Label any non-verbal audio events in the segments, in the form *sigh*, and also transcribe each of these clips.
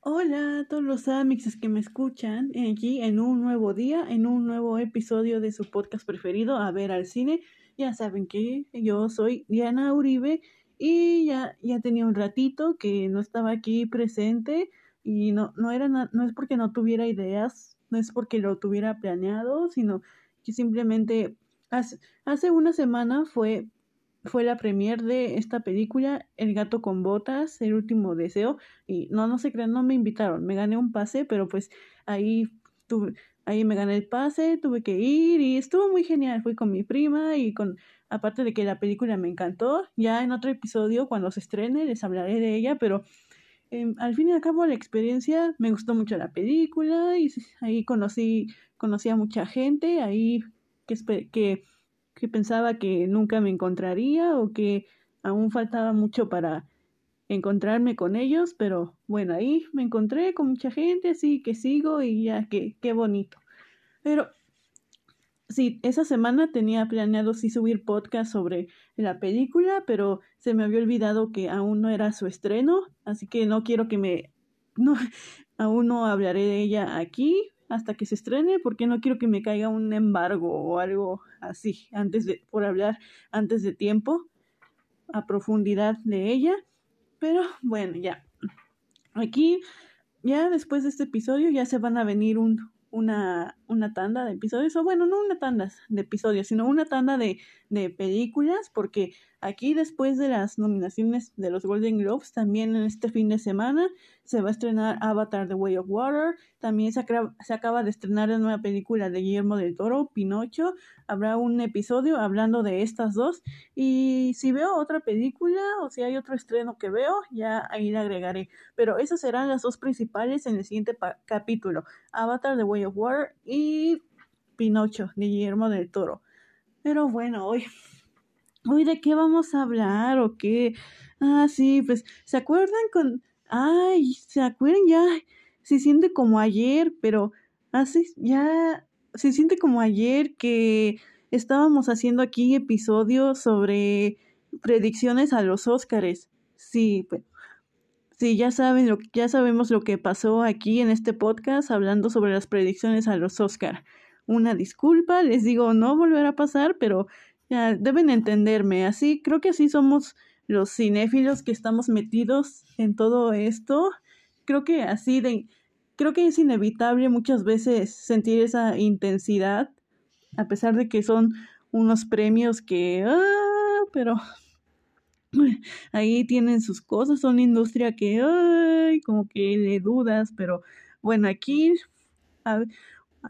Hola a todos los amixes que me escuchan aquí en un nuevo día, en un nuevo episodio de su podcast preferido, A ver al cine. Ya saben que yo soy Diana Uribe y ya, ya tenía un ratito que no estaba aquí presente y no, no, era no es porque no tuviera ideas, no es porque lo tuviera planeado, sino que simplemente hace, hace una semana fue fue la premier de esta película, El gato con botas, El último deseo. Y no, no se crean, no me invitaron. Me gané un pase, pero pues ahí tuve, ahí me gané el pase, tuve que ir y estuvo muy genial. Fui con mi prima y con, aparte de que la película me encantó, ya en otro episodio, cuando se estrene, les hablaré de ella, pero em, al fin y al cabo la experiencia, me gustó mucho la película y ahí conocí, conocí a mucha gente, ahí que, que que pensaba que nunca me encontraría o que aún faltaba mucho para encontrarme con ellos, pero bueno, ahí me encontré con mucha gente, así que sigo y ya, que qué bonito. Pero sí, esa semana tenía planeado sí subir podcast sobre la película, pero se me había olvidado que aún no era su estreno, así que no quiero que me... *laughs* No, aún no hablaré de ella aquí, hasta que se estrene porque no quiero que me caiga un embargo o algo así antes de por hablar antes de tiempo a profundidad de ella. Pero bueno ya. Aquí ya después de este episodio ya se van a venir un, una, una tanda de episodios, o bueno, no una tanda de episodios, sino una tanda de, de películas, porque aquí después de las nominaciones de los Golden Globes, también en este fin de semana se va a estrenar Avatar The Way of Water, también se, se acaba de estrenar la nueva película de Guillermo del Toro, Pinocho, habrá un episodio hablando de estas dos, y si veo otra película o si hay otro estreno que veo, ya ahí le agregaré, pero esas serán las dos principales en el siguiente capítulo, Avatar The Way of Water y Pinocho de Guillermo del Toro. Pero bueno, hoy hoy de qué vamos a hablar o qué. Ah, sí, pues, ¿se acuerdan con... Ay, ¿se acuerdan ya? Se siente como ayer, pero hace ya... Se siente como ayer que estábamos haciendo aquí episodios sobre predicciones a los Óscares. Sí, pues, sí, ya saben lo ya sabemos lo que pasó aquí en este podcast hablando sobre las predicciones a los Óscar. Una disculpa, les digo, no volverá a pasar, pero ya, deben entenderme, así, creo que así somos los cinéfilos que estamos metidos en todo esto. Creo que así de, creo que es inevitable muchas veces sentir esa intensidad, a pesar de que son unos premios que, ah, pero *laughs* ahí tienen sus cosas, son industria que, ay, como que le dudas, pero bueno, aquí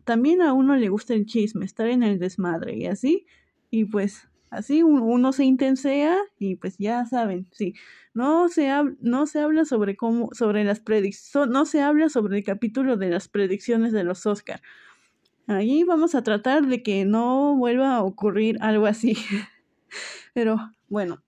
también a uno le gusta el chisme, estar en el desmadre y así y pues así uno se intensea y pues ya saben, sí, no se, no se habla sobre cómo, sobre las predicciones, no se habla sobre el capítulo de las predicciones de los Oscar. Ahí vamos a tratar de que no vuelva a ocurrir algo así. *laughs* Pero bueno,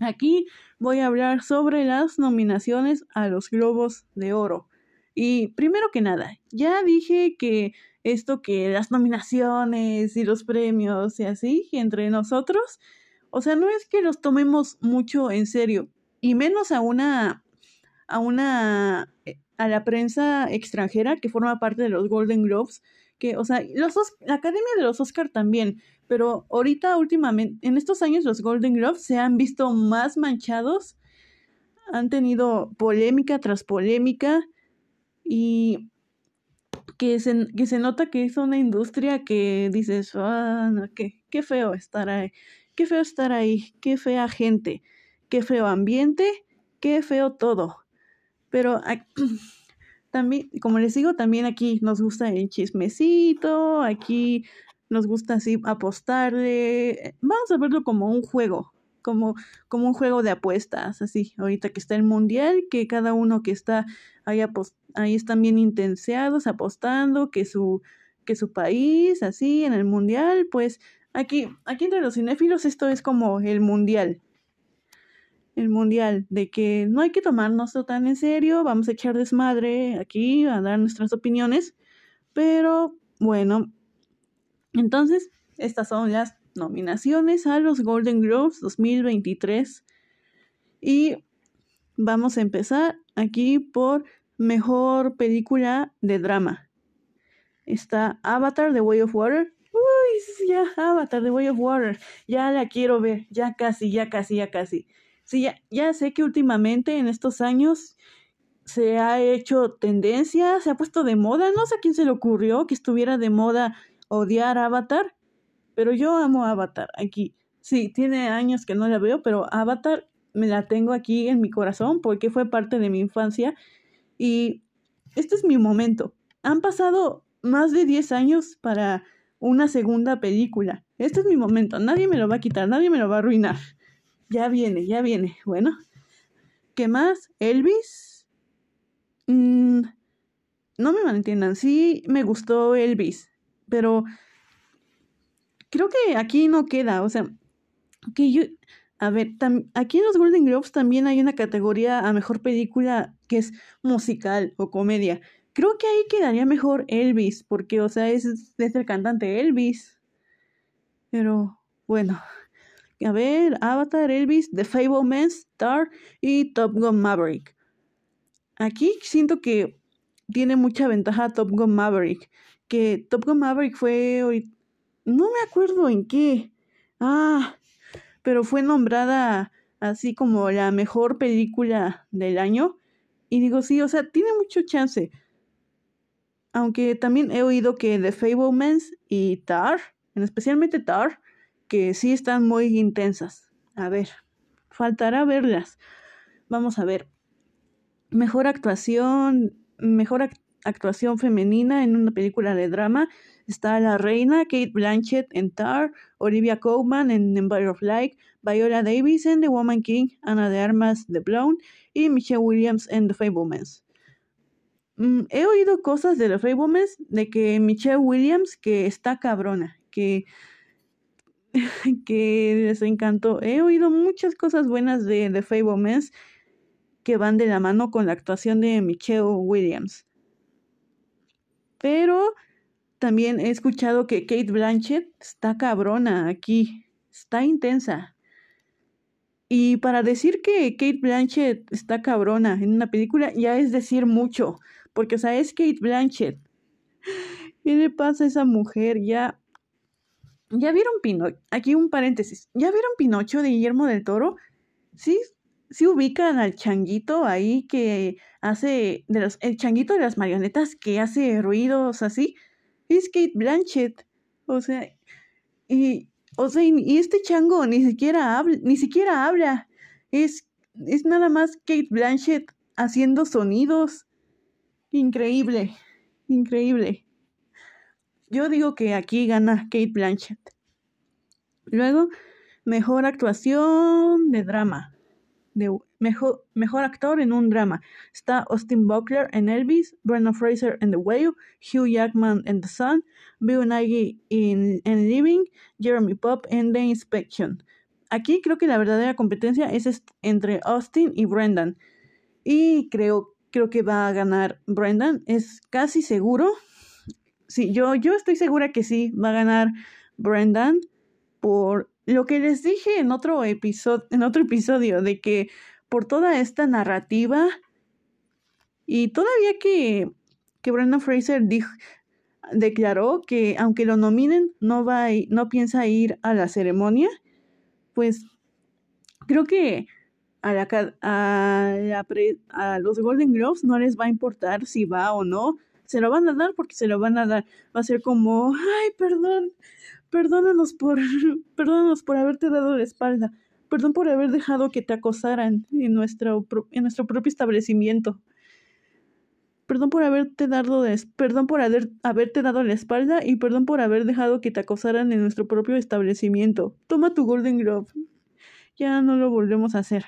aquí voy a hablar sobre las nominaciones a los Globos de Oro. Y primero que nada, ya dije que esto que las nominaciones y los premios y así entre nosotros, o sea, no es que los tomemos mucho en serio, y menos a una a una eh, a la prensa extranjera que forma parte de los Golden Globes, que, o sea, los, la Academia de los Oscar también, pero ahorita últimamente, en estos años los Golden Globes se han visto más manchados, han tenido polémica tras polémica y que se, que se nota que es una industria que dices, ah, no, qué, qué feo estar ahí, qué feo estar ahí, qué fea gente, qué feo ambiente, qué feo todo. Pero *clears throat* también, como les digo, también aquí nos gusta el chismecito, aquí nos gusta así apostarle, vamos a verlo como un juego, como, como un juego de apuestas, así, ahorita que está el mundial, que cada uno que está ahí, ahí están bien intenseados, apostando, que su, que su país, así, en el mundial, pues aquí, aquí entre los cinéfilos esto es como el mundial, el mundial, de que no hay que tomarnos tan en serio, vamos a echar desmadre aquí, a dar nuestras opiniones, pero bueno, entonces, estas son las nominaciones a los Golden Globes 2023. Y vamos a empezar aquí por mejor película de drama. Está Avatar, The Way of Water. Uy, ya, Avatar, The Way of Water. Ya la quiero ver, ya casi, ya casi, ya casi. Sí, ya, ya sé que últimamente en estos años se ha hecho tendencia, se ha puesto de moda. No sé a quién se le ocurrió que estuviera de moda odiar Avatar, pero yo amo Avatar aquí. Sí, tiene años que no la veo, pero Avatar me la tengo aquí en mi corazón porque fue parte de mi infancia y este es mi momento. Han pasado más de 10 años para una segunda película. Este es mi momento. Nadie me lo va a quitar, nadie me lo va a arruinar. Ya viene, ya viene. Bueno, ¿qué más? Elvis. Mm, no me malentiendan, sí me gustó Elvis, pero creo que aquí no queda. O sea, que yo, a ver, aquí en los Golden Globes también hay una categoría a mejor película que es musical o comedia. Creo que ahí quedaría mejor Elvis, porque, o sea, es, es el cantante Elvis. Pero, bueno. A ver, Avatar, Elvis, The Fableman, Star y Top Gun Maverick. Aquí siento que tiene mucha ventaja Top Gun Maverick. Que Top Gun Maverick fue. No me acuerdo en qué. Ah, pero fue nombrada así como la mejor película del año. Y digo, sí, o sea, tiene mucho chance. Aunque también he oído que The Fablemans y Tar, en especialmente Tar, que sí están muy intensas. A ver, faltará verlas. Vamos a ver. Mejor actuación, mejor actuación femenina en una película de drama. Está La Reina, Kate Blanchett en Tar, Olivia Colman en Empire of Light, Viola Davis en The Woman King, Ana de Armas The Blown y Michelle Williams en The Fablemans. Mm, he oído cosas de The Fablemans de que Michelle Williams que está cabrona, que *laughs* que les encantó. He oído muchas cosas buenas de The Fablemans que van de la mano con la actuación de Michelle Williams. Pero también he escuchado que Kate Blanchett está cabrona aquí, está intensa. Y para decir que Kate Blanchett está cabrona en una película ya es decir mucho, porque o sea, es Kate Blanchett. *laughs* ¿Qué le pasa a esa mujer? Ya ¿Ya vieron Pinocho? Aquí un paréntesis. ¿Ya vieron Pinocho de Guillermo del Toro? Sí, sí ubican al changuito ahí que hace de los el changuito de las marionetas que hace ruidos así es Kate Blanchett. O sea, y, o sea, y este chango ni siquiera habla, ni siquiera habla. Es, es nada más Kate Blanchett haciendo sonidos. Increíble, increíble. Yo digo que aquí gana Kate Blanchett. Luego, mejor actuación de drama mejor, mejor actor en un drama. Está Austin Butler en Elvis, Brendan Fraser en The Whale, Hugh Jackman en The Sun, Bill Nighy en, Living, Jeremy Pop en The Inspection. Aquí creo que la verdadera competencia es entre Austin y Brendan. Y creo, creo que va a ganar Brendan. Es casi seguro. Sí, yo, yo estoy segura que sí, va a ganar Brendan por lo que les dije en otro episodio, en otro episodio, de que por toda esta narrativa y todavía que, que Brendan Fraser dijo, declaró que aunque lo nominen no va no piensa ir a la ceremonia, pues creo que a, la, a, a los Golden Globes no les va a importar si va o no, se lo van a dar porque se lo van a dar. Va a ser como, ay, perdón, Perdónanos por, *laughs* perdónanos por haberte dado la espalda. Perdón por haber dejado que te acosaran en nuestro, en nuestro propio establecimiento. Perdón por haberte dado perdón por haber, haberte dado la espalda y perdón por haber dejado que te acosaran en nuestro propio establecimiento. Toma tu Golden Globe. Ya no lo volvemos a hacer.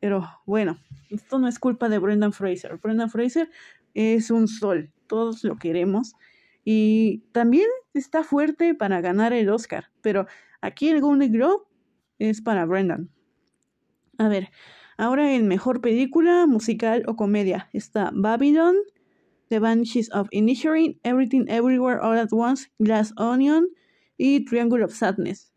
Pero bueno, esto no es culpa de Brendan Fraser. Brendan Fraser es un sol. Todos lo queremos. Y también está fuerte para ganar el Oscar, pero aquí el Golden Globe es para Brendan. A ver, ahora en mejor película, musical o comedia está Babylon, The Banshees of Inisherin, Everything Everywhere All at Once, Glass Onion y Triangle of Sadness.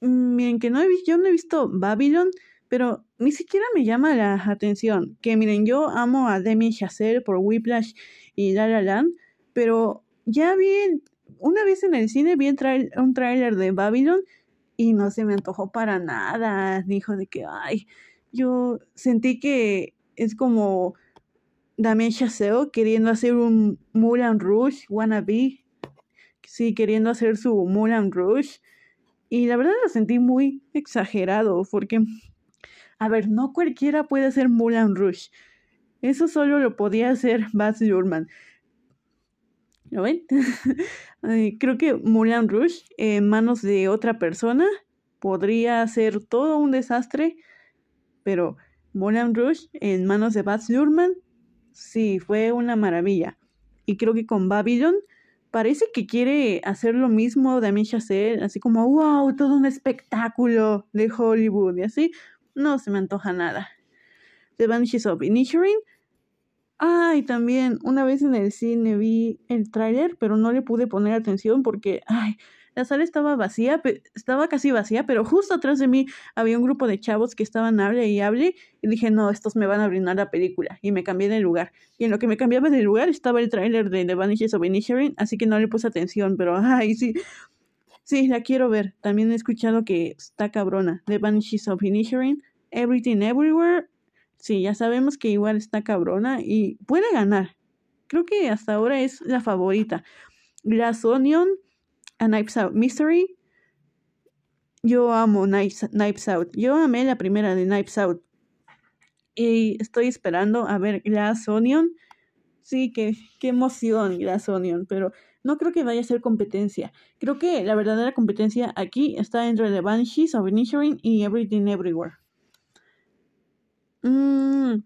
Mm, miren que no he yo no he visto Babylon, pero ni siquiera me llama la atención. Que miren, yo amo a Demi Chazelle por Whiplash y La La Land, pero ya vi, una vez en el cine vi un tráiler de Babylon y no se me antojó para nada. Dijo de que, ay, yo sentí que es como Damien Chazelle queriendo hacer un Moulin Rouge wannabe. Sí, queriendo hacer su Moulin Rouge. Y la verdad lo sentí muy exagerado porque, a ver, no cualquiera puede hacer Moulin Rouge. Eso solo lo podía hacer *laughs* Baz Luhrmann. ¿Lo ven? *laughs* Creo que Moulin Rouge en manos de otra persona podría ser todo un desastre, pero Moulin Rouge en manos de Baz Luhrmann sí fue una maravilla. Y creo que con Babylon parece que quiere hacer lo mismo de Amisha Chazelle, así como wow, todo un espectáculo de Hollywood y así. No se me antoja nada. The Banshees of Inisherin Ah, y también una vez en el cine vi el tráiler, pero no le pude poner atención porque, ay, la sala estaba vacía, estaba casi vacía, pero justo atrás de mí había un grupo de chavos que estaban hable y hable y dije, no, estos me van a brindar la película y me cambié de lugar. Y en lo que me cambiaba de lugar estaba el tráiler de The Vanishes of Inisherin, así que no le puse atención, pero, ay, sí. Sí, la quiero ver. También he escuchado que está cabrona. The Vanishes of Inisherin, Everything Everywhere Sí, ya sabemos que igual está cabrona y puede ganar. Creo que hasta ahora es la favorita. Glass Onion, A Knives Out Mystery. Yo amo Knives, Out. Yo amé la primera de Knives Out. Y estoy esperando a ver Glass Onion. Sí, qué, qué emoción Glass Onion, pero no creo que vaya a ser competencia. Creo que la verdadera competencia aquí está entre The Banshees of Inisherin y Everything Everywhere. Mm,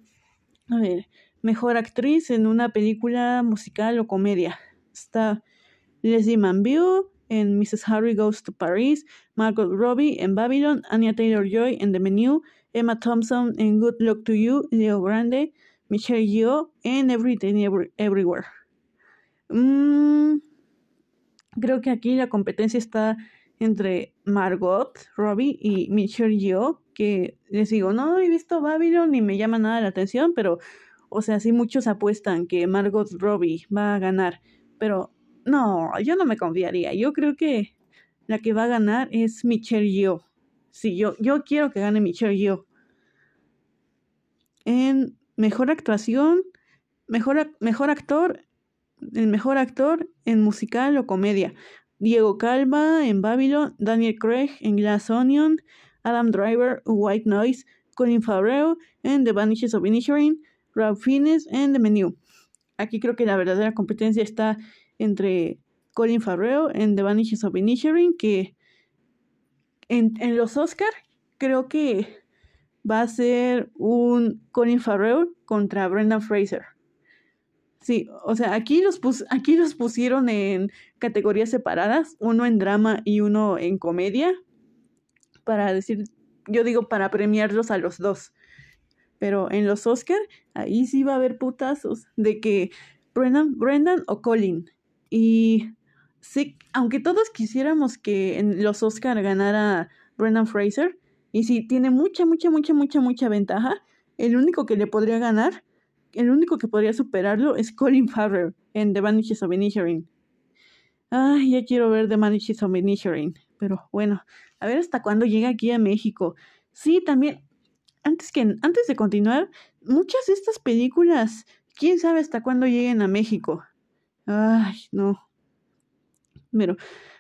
a ver, mejor actriz en una película musical o comedia. Está Leslie Manville en Mrs. Harry Goes to Paris, Margot Robbie en Babylon, Anya Taylor-Joy en The Menu, Emma Thompson en Good Luck to You, Leo Grande, Michelle Yeoh en Everything Everywhere. Mm, creo que aquí la competencia está entre Margot Robbie y Michelle Yeoh, que les digo, no he visto Babylon ni me llama nada la atención, pero, o sea, sí muchos apuestan que Margot Robbie va a ganar, pero no, yo no me confiaría. Yo creo que la que va a ganar es Michelle Yeoh. Sí, yo, yo quiero que gane Michelle Yeoh. En mejor actuación, mejor, mejor actor, el mejor actor en musical o comedia. Diego Calva en Babylon, Daniel Craig en Glass Onion, Adam Driver en White Noise, Colin Farrell en The Vanishes of Inisherin, Rob Fiennes en The Menu. Aquí creo que la verdadera competencia está entre Colin Farrell en The Vanishes of Inisherin, que en, en los Oscar creo que va a ser un Colin Farrell contra Brendan Fraser. Sí, o sea, aquí los, aquí los pusieron en categorías separadas, uno en drama y uno en comedia, para decir, yo digo para premiarlos a los dos. Pero en los Oscar, ahí sí va a haber putazos de que Brendan, Brendan o Colin. Y sí, aunque todos quisiéramos que en los Oscar ganara Brendan Fraser, y sí, tiene mucha, mucha, mucha, mucha, mucha ventaja, el único que le podría ganar el único que podría superarlo es Colin Farrell en The Vanishes of Inisherin. Ay, ya quiero ver The Vanishes of Inisherin. Pero bueno, a ver hasta cuándo llega aquí a México. Sí, también, antes, que, antes de continuar, muchas de estas películas, quién sabe hasta cuándo lleguen a México. Ay, no. Pero,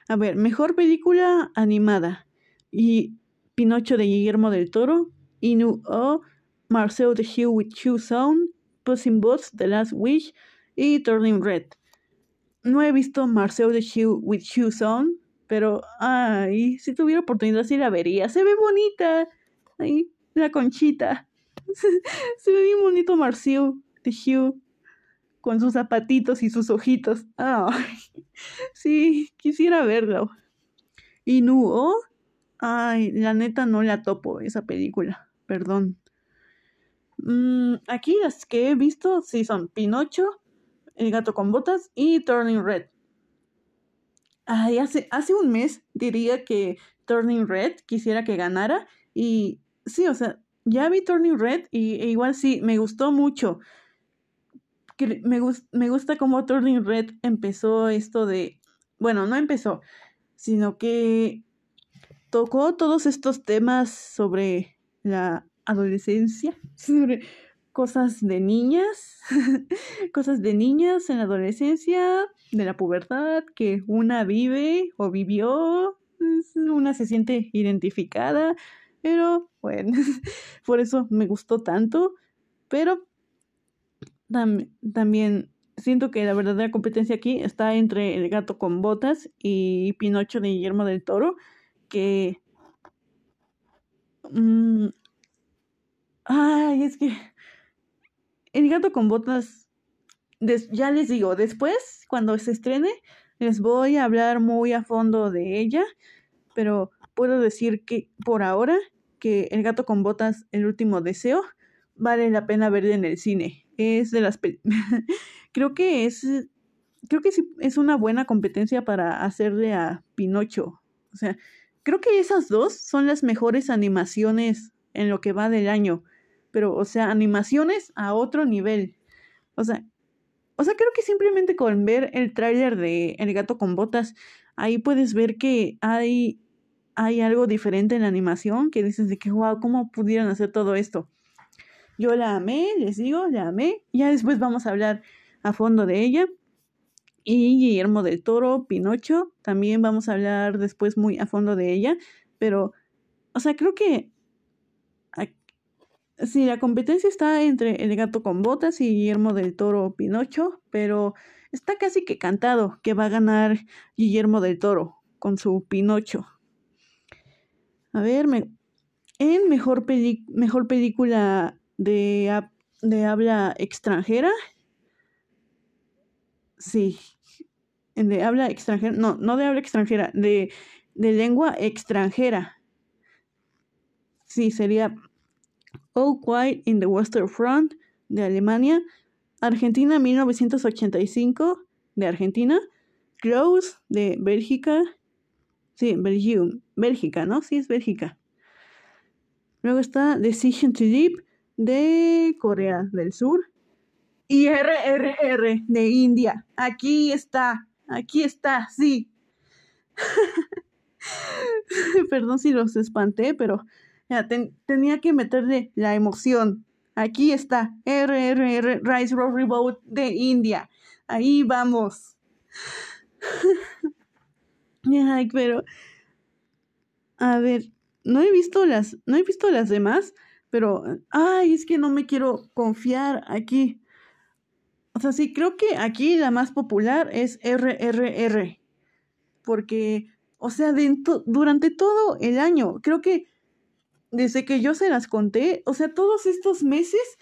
a ver, mejor película animada. Y Pinocho de Guillermo del Toro, Inu O, Marcel the Hugh with Hugh Sound, Puss in Boots, The Last Wish y Turning Red. No he visto Marcel de Hugh with Hugh On, pero ay, si tuviera oportunidad sí la vería. Se ve bonita. Ahí, la conchita. *laughs* Se, ve bien bonito Marcel de Hugh con sus zapatitos y sus ojitos. Ay, *laughs* sí, quisiera verlo. Y Nuo, ay, la neta no la topo esa película. Perdón. Mm, aquí las que he visto sí son Pinocho, El gato con botas y Turning Red. Hace, hace un mes diría que Turning Red quisiera que ganara y sí, o sea, ya vi Turning Red y e igual sí, me gustó mucho. Que me, me gusta cómo Turning Red empezó esto de, bueno, no empezó, sino que tocó todos estos temas sobre la adolescencia, *laughs* sobre cosas de niñas, *laughs* cosas de niñas en la adolescencia, de la pubertad, que una vive o vivió, una se siente identificada, pero bueno, *laughs* por eso me gustó tanto, pero también siento que la verdadera competencia aquí está entre El gato con botas y Pinocho de Guillermo del Toro, que... Mm, ay, es que... El gato con botas, ya les digo, después, cuando se estrene, les voy a hablar muy a fondo de ella, pero puedo decir que por ahora que El gato con botas, el último deseo, vale la pena verla en el cine. Es de las *laughs* creo que es creo que sí, es una buena competencia para hacerle a Pinocho. O sea, creo que esas dos son las mejores animaciones en lo que va del año. Pero, o sea, animaciones a otro nivel. O sea, o sea, creo que simplemente con ver el tráiler de El gato con botas, ahí puedes ver que hay hay algo diferente en la animación que dices de que, wow, ¿cómo pudieron hacer todo esto? Yo la amé, les digo, la amé. Ya después vamos a hablar a fondo de ella. Y Guillermo del Toro, Pinocho, también vamos a hablar después muy a fondo de ella. Pero, o sea, creo que sí, la competencia está entre El gato con botas y Guillermo del Toro, Pinocho, pero está casi que cantado que va a ganar Guillermo del Toro con su Pinocho. A ver, en mejor, mejor película de, de habla extranjera. Sí, de habla extranjera, no, no de habla extranjera, de, de lengua extranjera. Sí, sería All Quiet in the Western Front de Alemania, Argentina 1985 de Argentina, Close de Bélgica, Sí, Belgium. Bélgica, ¿no? Sí, es Bélgica. Luego está Decision to Live de Corea del Sur. Y RRR de India. Aquí está. Aquí está, sí. *laughs* Perdón si los espanté, pero tenía que meterle la emoción. Aquí está. RRR Rise Rock Reboot de India. Ahí vamos. *laughs* Ay, pero. A ver, no he visto las. No he visto las demás, pero. Ay, es que no me quiero confiar aquí. O sea, sí, creo que aquí la más popular es RRR. Porque, o sea, durante todo el año, creo que desde que yo se las conté, o sea, todos estos meses,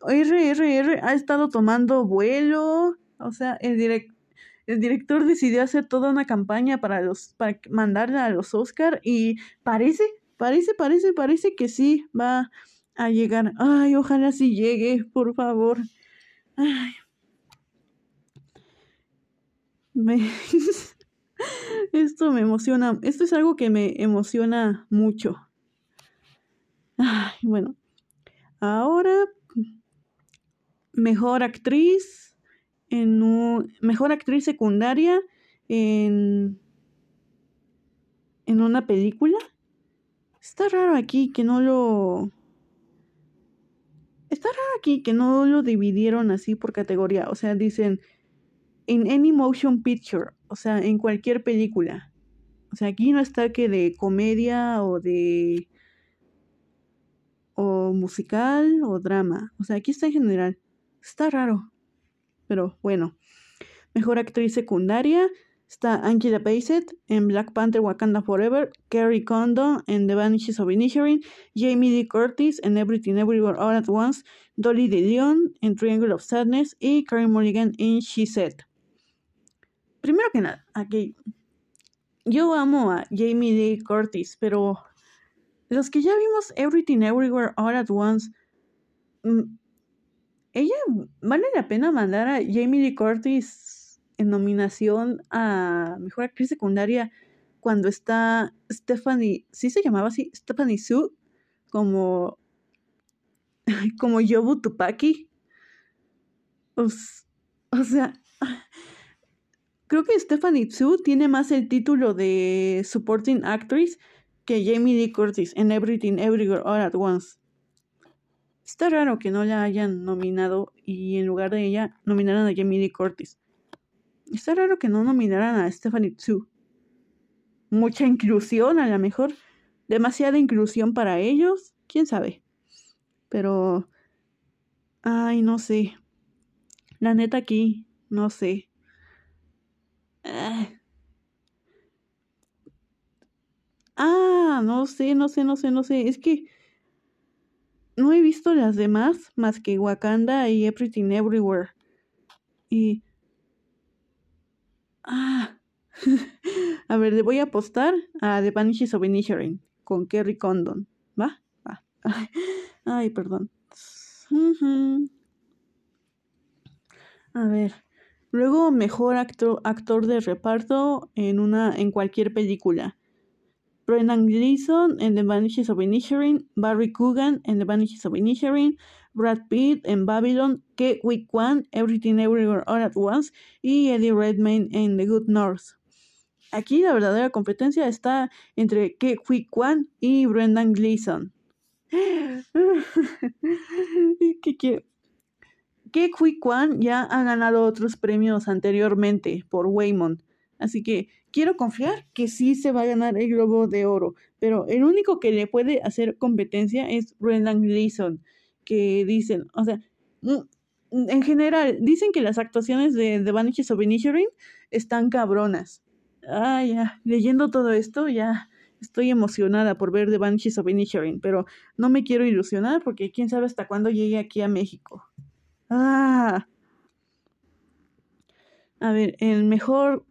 RRR ha estado tomando vuelo. O sea, el el director decidió hacer toda una campaña para los para mandarla a los Oscar y parece, parece, parece, parece que sí va a llegar. Ay, ojalá sí llegue, por favor. Ay. *laughs* esto me emociona, esto es algo que me emociona mucho. Ay, bueno, ahora mejor actriz en un, mejor actriz secundaria en, en una película. Está raro aquí que no lo... Está raro aquí que no lo dividieron así por categoría. O sea, dicen en any motion picture. O sea, en cualquier película. O sea, aquí no está que de comedia o de... o musical o drama. O sea, aquí está en general. Está raro pero bueno. Mejor actriz secundaria está Angela Bassett en Black Panther Wakanda Forever, Carrie Condon en The Vanishes of Inisherin, Jamie Lee Curtis en Everything Everywhere All at Once, Dolly DeLeon en Triangle of Sadness y Karen Mulligan en She Said. Primero que nada, aquí yo amo a Jamie Lee Curtis, pero los que ya vimos Everything Everywhere All at Once, mm, ella vale la pena mandar a Jamie Lee Curtis en nominación a mejor actriz secundaria cuando está Stephanie, ¿sí se llamaba así? Stephanie Sue como *laughs* como Yobu Tupaki. O, sea, creo que Stephanie Tsu tiene más el título de Supporting Actress que Jamie Lee Curtis en Everything Everywhere All at Once. Está raro que no la hayan nominado y en lugar de ella nominaran a Jamie Lee Curtis. Está raro que no nominaran a Stephanie Tsu. Mucha inclusión, a lo mejor. Demasiada inclusión para ellos. Quién sabe. Pero. Ay, no sé. La neta aquí, no sé. Ah, ah no sé, no sé, no sé, no sé. Es que no he visto las demás más que Wakanda y Everything Everywhere. Y... Ah. *laughs* a ver, le voy a apostar a The Vanishes of Inisherin con Kerry Condon. ¿Va? Va. *laughs* Ay, perdón. A ver. Luego, mejor actor, actor de reparto en una en cualquier película. Brendan Gleeson en The Vanishes of Inisherin, Barry Coogan en The Vanishes of Inisherin, Brad Pitt en Babylon, Ke Kwan, Everything Everywhere All at Once y Eddie Redmayne en The Good North. Aquí la verdadera competencia está entre Ke Huy y Brendan Gleeson. *laughs* Hui Kwan ya ha ganado otros premios anteriormente por Waymond. Así que quiero confiar que sí se va a ganar el Globo de Oro. Pero el único que le puede hacer competencia es Brendan Gleeson. Que dicen, o sea, mm, en general, dicen que las actuaciones de The Vanishes of Inisherin están cabronas. Ah, ya, leyendo todo esto, ya estoy emocionada por ver The Vanishes of Inisherin, pero no me quiero ilusionar porque quién sabe hasta cuándo llegue aquí a México. Ah. A ver, el mejor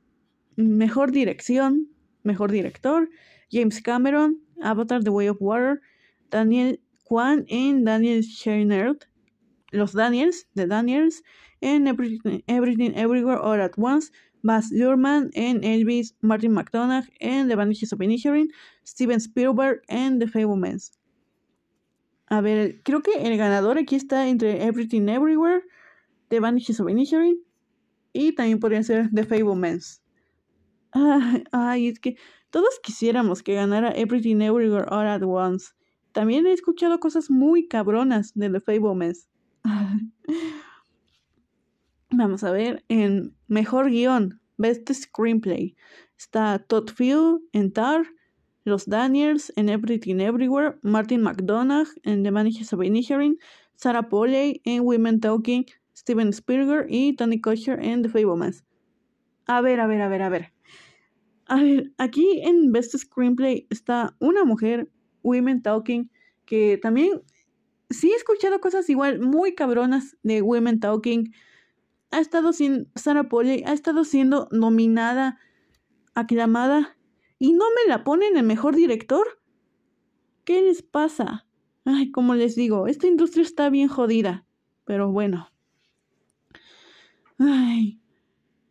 Mejor dirección, mejor director, James Cameron, Avatar The Way of Water, Daniel Kwan en Daniel Scheinert, Los Daniels, The Daniels, en Everything, Everywhere All at Once, Baz Luhrmann en Elvis, Martin McDonagh en The Vanishes of Inisherin, Steven Spielberg en The Fablemans. A ver, creo que el ganador aquí está entre Everything Everywhere, The Vanishes of Inisherin y también podría ser The Fablemans. Ay, es que todos quisiéramos que ganara Everything Everywhere All at Once. También he escuchado cosas muy cabronas de The Fablemans. *laughs* Vamos a ver, en Mejor Guión, Best Screenplay, está Todd Field en Tar, Los Daniels en Everything Everywhere, Martin McDonagh en The Managers of Inisherin, Sarah Polley en Women Talking, Steven Spielberg y Tony Kosher en The Fablemans. A ver, a ver, a ver, a ver. A ver, aquí en Best Screenplay está una mujer, Women Talking, que también sí he escuchado cosas igual muy cabronas de Women Talking. Ha estado sin Sarah Polley, ha estado siendo nominada, aclamada, y no me la ponen el mejor director. ¿Qué les pasa? Ay, como les digo, esta industria está bien jodida. Pero bueno. Ay,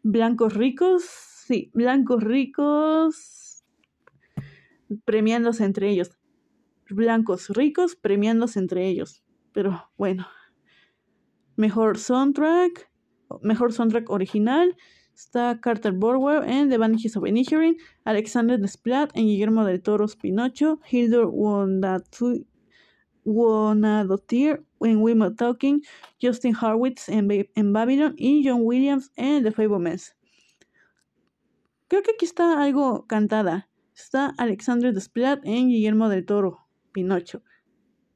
blancos ricos Sí, blancos ricos premiándose entre ellos. Blancos ricos premiándose entre ellos. Pero bueno. Mejor soundtrack. Mejor soundtrack original. Está Carter Borwell en The Vanishes of Inisherin, Alexander Desplat en Guillermo del Toro's Pinocho, Hildur Wonadotir en Women Talking, Justin Harwitz en, en, Babylon y John Williams en The Fablemans. Creo que aquí está algo cantada. Está Alexandre Desplat en Guillermo del Toro, Pinocho.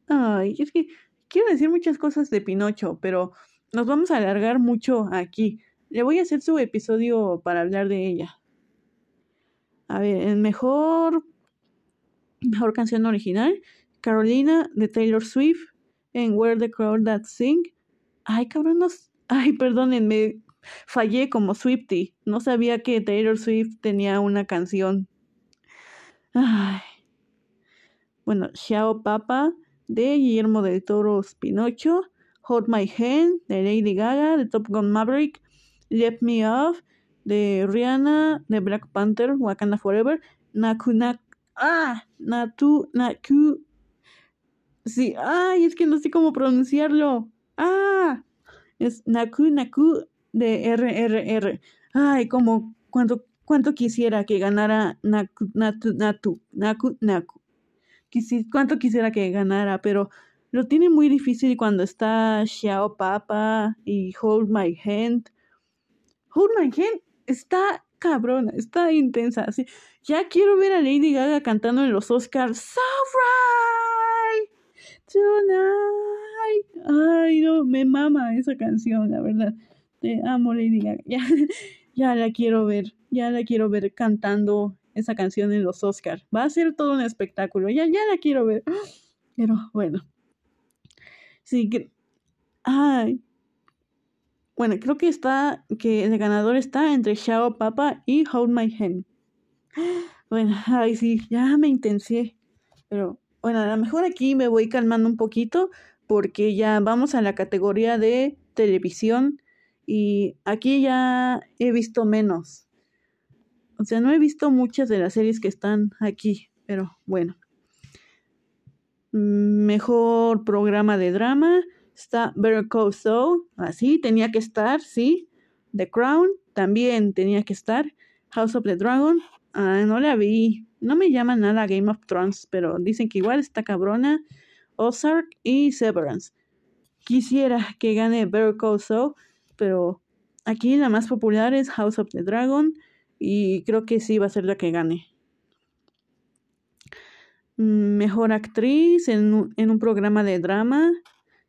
Ay, es que quiero decir muchas cosas de Pinocho, pero nos vamos a alargar mucho aquí. Le voy a hacer su episodio para hablar de ella. A ver, el mejor, mejor canción original, Carolina de Taylor Swift en Where the Crowd That Sing. Ay, cabrón, Ay, perdónenme, fallé como Swifty. No sabía que Taylor Swift tenía una canción. Ay. Bueno, Xiao Papa de Guillermo del Toro Pinocho. Hold My Hand de Lady Gaga de Top Gun Maverick. Let Me Off de Rihanna de Black Panther Wakanda Forever. Naku Nak ah, Natu Naku Sí, ay, es que no sé cómo pronunciarlo. Ah, es Naku Naku de RRR. Ay, como cuánto, cuánto quisiera que ganara Naku Natu Natu Naku Naku. cuánto quisiera que ganara, pero lo tiene muy difícil cuando está Xiao Papa y Hold My Hand. Hold My Hand está cabrona, está intensa. Así. Ya quiero ver a Lady Gaga cantando en los Oscars. So right tonight. Ay, no, me mama esa canción, la verdad. Amo. *laughs* Ya, ya la quiero ver. Ya la quiero ver cantando esa canción en los Oscars. Va a ser todo un espectáculo. Ya, ya la quiero ver. *gasps* Pero bueno. Sí, que. Ay, bueno, creo que está, que el ganador está entre Xiao Papa y Hold My Hand. *gasps* Bueno, ay sí, ya me intensié. Pero bueno, a lo mejor aquí me voy calmando un poquito porque ya vamos a la categoría de televisión y aquí ya he visto menos. O sea, no he visto muchas de las series que están aquí, pero bueno. Mejor programa de drama. Está Better Call así tenía que estar, sí. The Crown también tenía que estar. House of the Dragon, ah, no la vi. No me llama nada Game of Thrones, pero dicen que igual está cabrona. Ozark y Severance. Quisiera que gane Better Call Saul, pero aquí la más popular es House of the Dragon y creo que sí va a ser la que gane. Mm, mejor actriz en un programa de drama.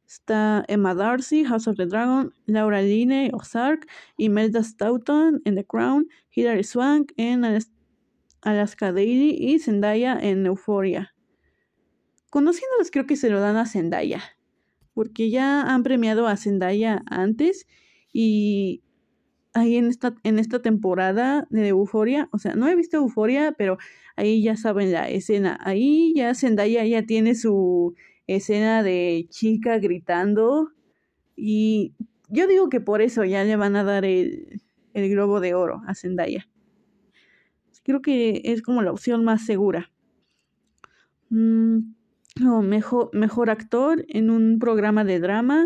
Está Emma Darcy, House of the Dragon, Laura Linney, Ozark, Imelda Staunton en The Crown, Hilary Swank en Alaska Daily y Zendaya en Euphoria. Conociéndolos creo que se lo dan a Zendaya, porque ya han premiado a Zendaya antes y ahí en esta, en esta temporada de Euphoria, o sea, no he visto Euphoria, pero ahí ya saben la escena, ahí ya Zendaya ya tiene su escena de chica gritando y yo digo que por eso ya le van a dar el, el globo de oro a Zendaya. Creo que es como la opción más segura. Mm, mejor, mejor actor en un programa de drama.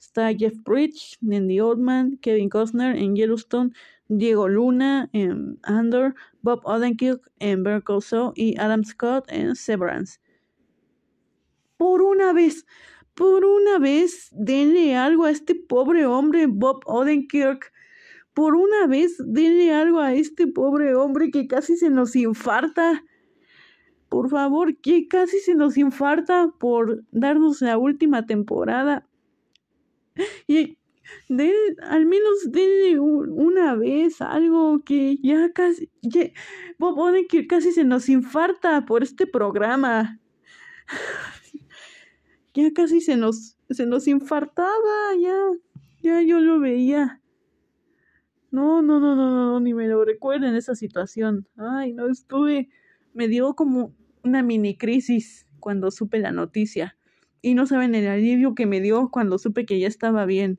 Está Jeff Bridge en The Old Man, Kevin Costner en Yellowstone, Diego Luna en Andor, Bob Odenkirk en Better y Adam Scott en Severance por una vez, por una vez, denle algo a este pobre hombre Bob Odenkirk. Por una vez, denle algo a este pobre hombre que casi se nos infarta. Por favor, que casi se nos infarta por darnos la última temporada. *laughs* Y al menos denle una vez algo que ya casi... Bob Odenkirk casi se nos infarta por este programa *laughs* ya casi se nos, se nos infartaba, ya, ya yo lo veía. No, no, no, no, no, ni me lo recuerden esa situación. Ay, no estuve, me dio como una mini crisis cuando supe la noticia. Y no saben el alivio que me dio cuando supe que ya estaba bien.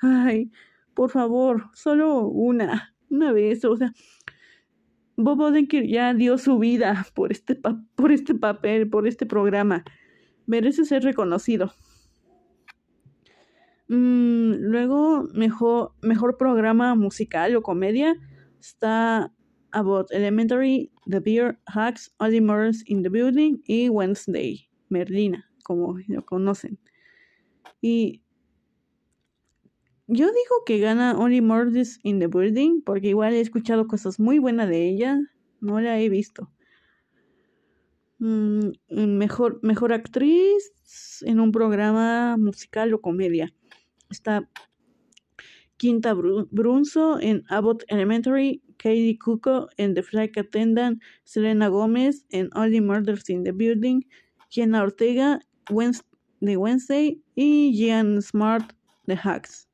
Ay, por favor, solo una, una vez, o sea, Bob Odenkirk ya dio su vida por este, por este papel, por este programa merece ser reconocido. Mm, luego, mejor, mejor programa musical o comedia está About Elementary, The Beer, Hacks, Only Murders in the Building y Wednesday, Merlina, como lo conocen. Y yo digo que gana Only Murders in the Building porque igual he escuchado cosas muy buenas de ella, no la he visto. Mm, mejor, mejor actriz en un programa musical o comedia. Está Quinta Brunzo en Abbott Elementary, Katie Cuco en The Flight Attendant, Selena Gómez en Only Murders in the Building, Jenna Ortega de Wednesday y Gian Smart de Hacks.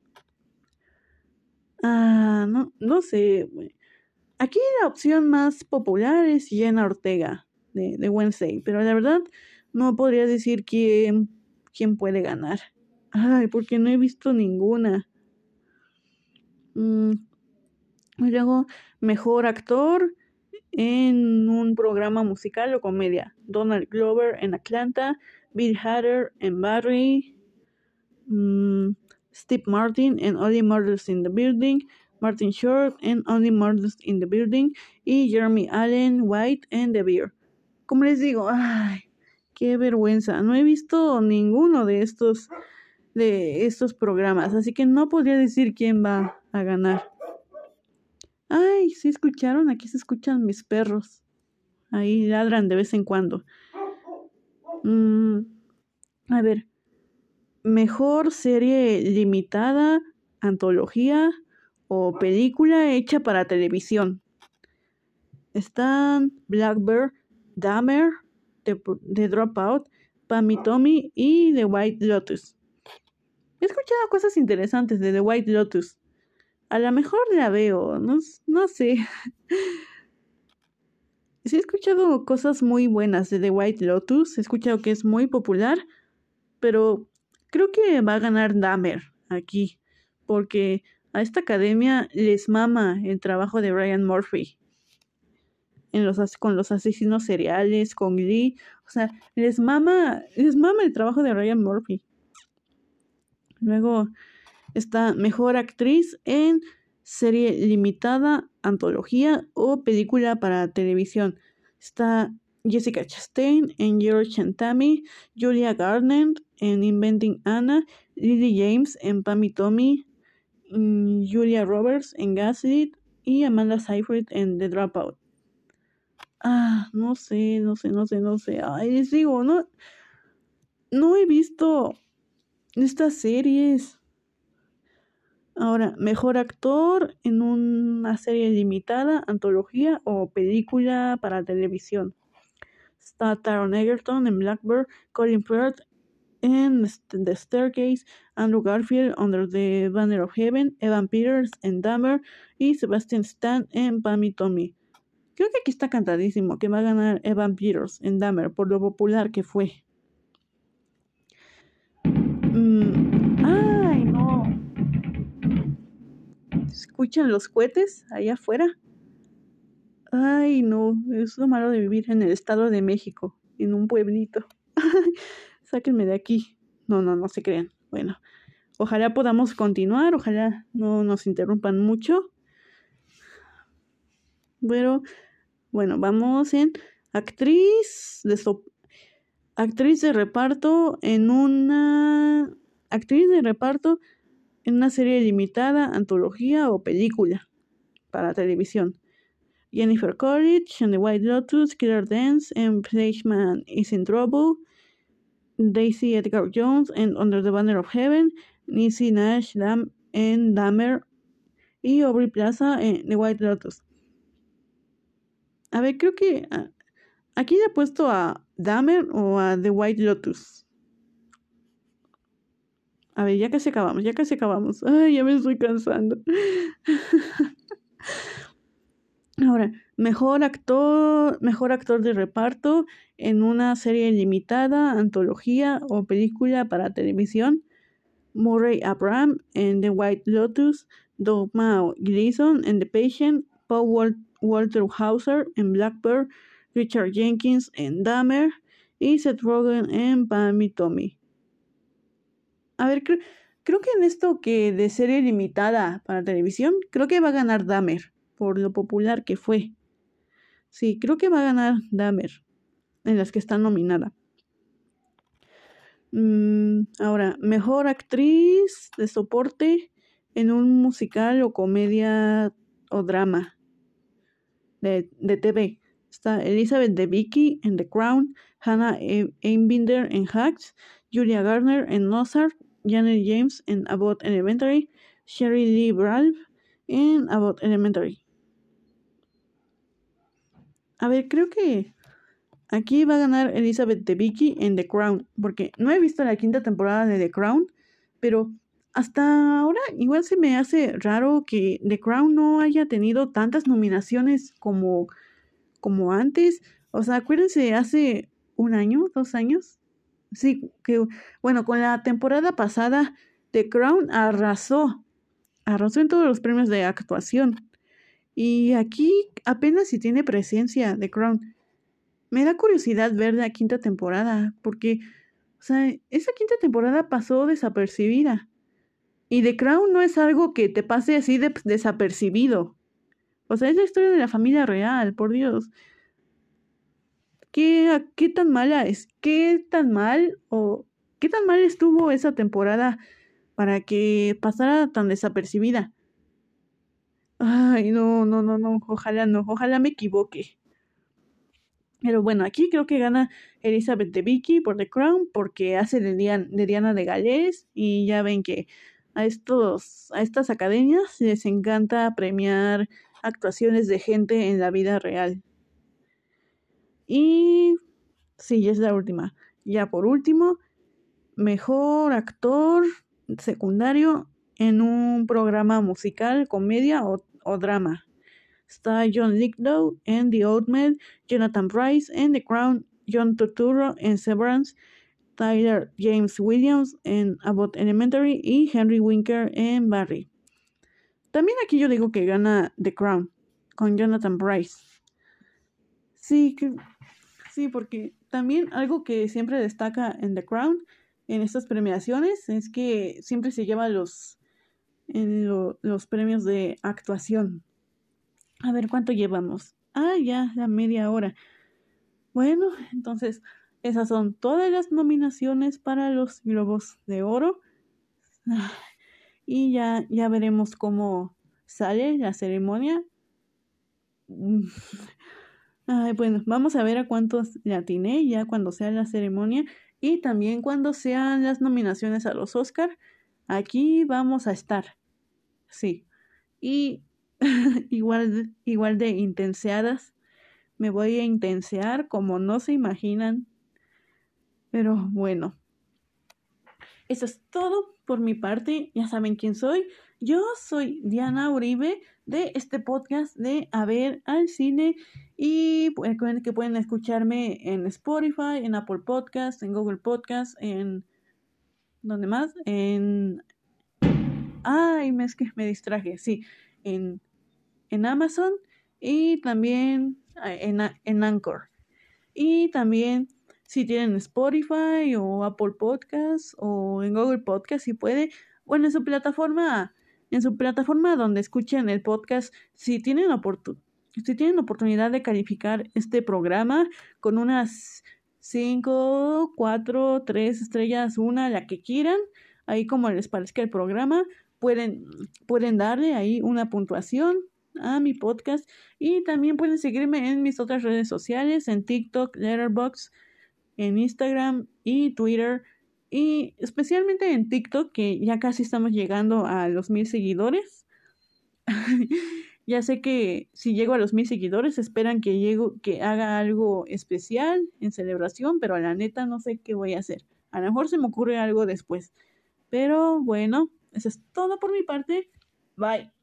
Ah, no, no sé. Aquí la opción más popular es Jenna Ortega de, Wednesday, pero la verdad no podría decir quién, quién puede ganar. Ay, porque no he visto ninguna. Mm, y luego, mejor actor en un programa musical o comedia. Donald Glover en Atlanta, Bill Hader en Barry, mm, Steve Martin en Only Murders in the Building, Martin Short en Only Murders in the Building y Jeremy Allen White en The Beer. Como les digo, ay, qué vergüenza. No he visto ninguno de estos de estos programas, así que no podría decir quién va a ganar. Ay, ¿sí escucharon? Aquí se escuchan mis perros. Ahí ladran de vez en cuando. Mm, a ver, mejor serie limitada, antología o película hecha para televisión. Están Blackbird, Dahmer, The, Dropout, Pammy Tommy y The White Lotus. He escuchado cosas interesantes de The White Lotus. A lo mejor la veo, no, no sé. *laughs* Sí he escuchado cosas muy buenas de The White Lotus, he escuchado que es muy popular, pero creo que va a ganar Dahmer aquí, porque a esta academia les mama el trabajo de Ryan Murphy. En los, con los asesinos seriales, con Lee, o sea, les mama, les mama el trabajo de Ryan Murphy. Luego está mejor actriz en serie limitada, antología o película para televisión. Está Jessica Chastain en George Tammy, Julia Garner en Inventing Anna, Lily James en Pammy Tommy, mm, Julia Roberts en Gaslit y Amanda Seyfried en The Dropout. Ah, no sé, no sé, no sé, no sé. Ay, les digo, no, no he visto estas series. Ahora, mejor actor en una serie limitada, antología o película para televisión. Está Taron Egerton en Blackbird, Colin Firth en The Staircase, Andrew Garfield Under the Banner of Heaven, Evan Peters en Dahmer y Sebastian Stan en Pammy Tommy. Creo que aquí está cantadísimo que va a ganar Evan Peters en Dahmer por lo popular que fue. Escuchan los cohetes allá afuera. Ay, no, es lo malo de vivir en el Estado de México, en un pueblito. *laughs* Sáquenme de aquí. No, no, no se crean. Bueno, ojalá podamos continuar, ojalá no nos interrumpan mucho. Pero, bueno, vamos en actriz de actriz de reparto en una actriz de reparto en una serie limitada, antología o película para televisión. Jennifer Coolidge en The White Lotus, Killer Dance en Fleischman is in Trouble, Daisy Edgar Jones en Under the Banner of Heaven, Nisi Nash Dam en Dahmer y Aubrey Plaza en The White Lotus. A ver, creo que ah, aquí le he puesto a Dahmer o a The White Lotus. A ver, ya casi acabamos, ya casi acabamos. Ay, ya me estoy cansando. Ahora, mejor actor, mejor actor de reparto en una serie limitada, antología o película para televisión. Murray Abraham en The White Lotus, Doug Mao Gleason en The Patient, Paul Walter Hauser en Blackbird, Richard Jenkins en Dahmer y Seth Rogen en Pammy Tommy. A ver, creo, que en esto que de serie limitada para televisión, creo que va a ganar Dahmer, por lo popular que fue. Sí, creo que va a ganar Dahmer, en las que está nominada. Mm, ahora, mejor actriz de soporte en un musical o comedia o drama de, de TV. Está Elizabeth de Vicky en The Crown, Hannah Einbinder en Hacks, Julia Garner en Mozart, Janet James en About Elementary, Sherry Lee Ralph en About Elementary. A ver, creo que aquí va a ganar Elizabeth de Vicky en The Crown, porque no he visto la quinta temporada de The Crown, pero hasta ahora igual se me hace raro que The Crown no haya tenido tantas nominaciones como, como antes. O sea, acuérdense, hace un año, dos años, Sí, que bueno, con la temporada pasada The Crown arrasó, arrasó en todos los premios de actuación. Y aquí apenas si tiene presencia The Crown. Me da curiosidad ver la quinta temporada, porque O sea, esa quinta temporada pasó desapercibida. Y The Crown no es algo que te pase así de desapercibido. O sea, es la historia de la familia real, por Dios. ¿Qué, tan mala es? ¿Qué tan mal o qué tan mal estuvo esa temporada para que pasara tan desapercibida? Ay, no, no, no, no, ojalá no, ojalá me equivoque. Pero bueno, aquí creo que gana Elizabeth de Vicky por The Crown porque hace de, de Diana de Gales y ya ven que a, estos, a estas academias les encanta premiar actuaciones de gente en la vida real. Y sí, es la última. Ya por último, mejor actor secundario en un programa musical, comedia o, o drama. Está John Lithgow en The Old Man, Jonathan Price en The Crown, John Turturro en Severance, Tyler James Williams en Abbott Elementary y Henry Winker en Barry. También aquí yo digo que gana The Crown con Jonathan Price. Sí, sí, porque también algo que siempre destaca en The Crown, en estas premiaciones, es que siempre se lleva los, en los premios de actuación. A ver, ¿cuánto llevamos? Ah, ya, la media hora. Bueno, entonces esas son todas las nominaciones para los Globos de Oro. Y ya, ya veremos cómo sale la ceremonia. Ay, bueno, vamos a ver a cuántos le atiné ya cuando sea la ceremonia y también cuando sean las nominaciones a los Oscar. Aquí vamos a estar. Sí. Y *laughs* igual, igual de intenseadas. Me voy a intensear como no se imaginan pero bueno, eso es todo por mi parte. Ya saben quién soy. Yo soy Diana Uribe de este podcast de A ver al cine y recuerden que pueden escucharme en Spotify, en Apple Podcast, en Google Podcast, en ¿dónde más? En ay, me es que me distraje, sí, en en Amazon y también en, en Anchor. Y también si tienen Spotify o Apple Podcasts o en Google Podcast si puede, bueno, en su plataforma, en su plataforma donde escuchen el podcast, si tienen si tienen oportunidad de calificar este programa con unas 5, 4, 3 estrellas, una, la que quieran, ahí como les parezca el programa, pueden, pueden darle ahí una puntuación a mi podcast y también pueden seguirme en mis otras redes sociales, en TikTok, Letterboxd, en Instagram y Twitter y especialmente en TikTok que ya casi estamos llegando a los mil seguidores. *laughs* ya sé que si llego a los mil seguidores esperan que llego, que haga algo especial en celebración, pero a la neta no sé qué voy a hacer. A lo mejor se me ocurre algo después. Pero bueno, eso es todo por mi parte. Bye.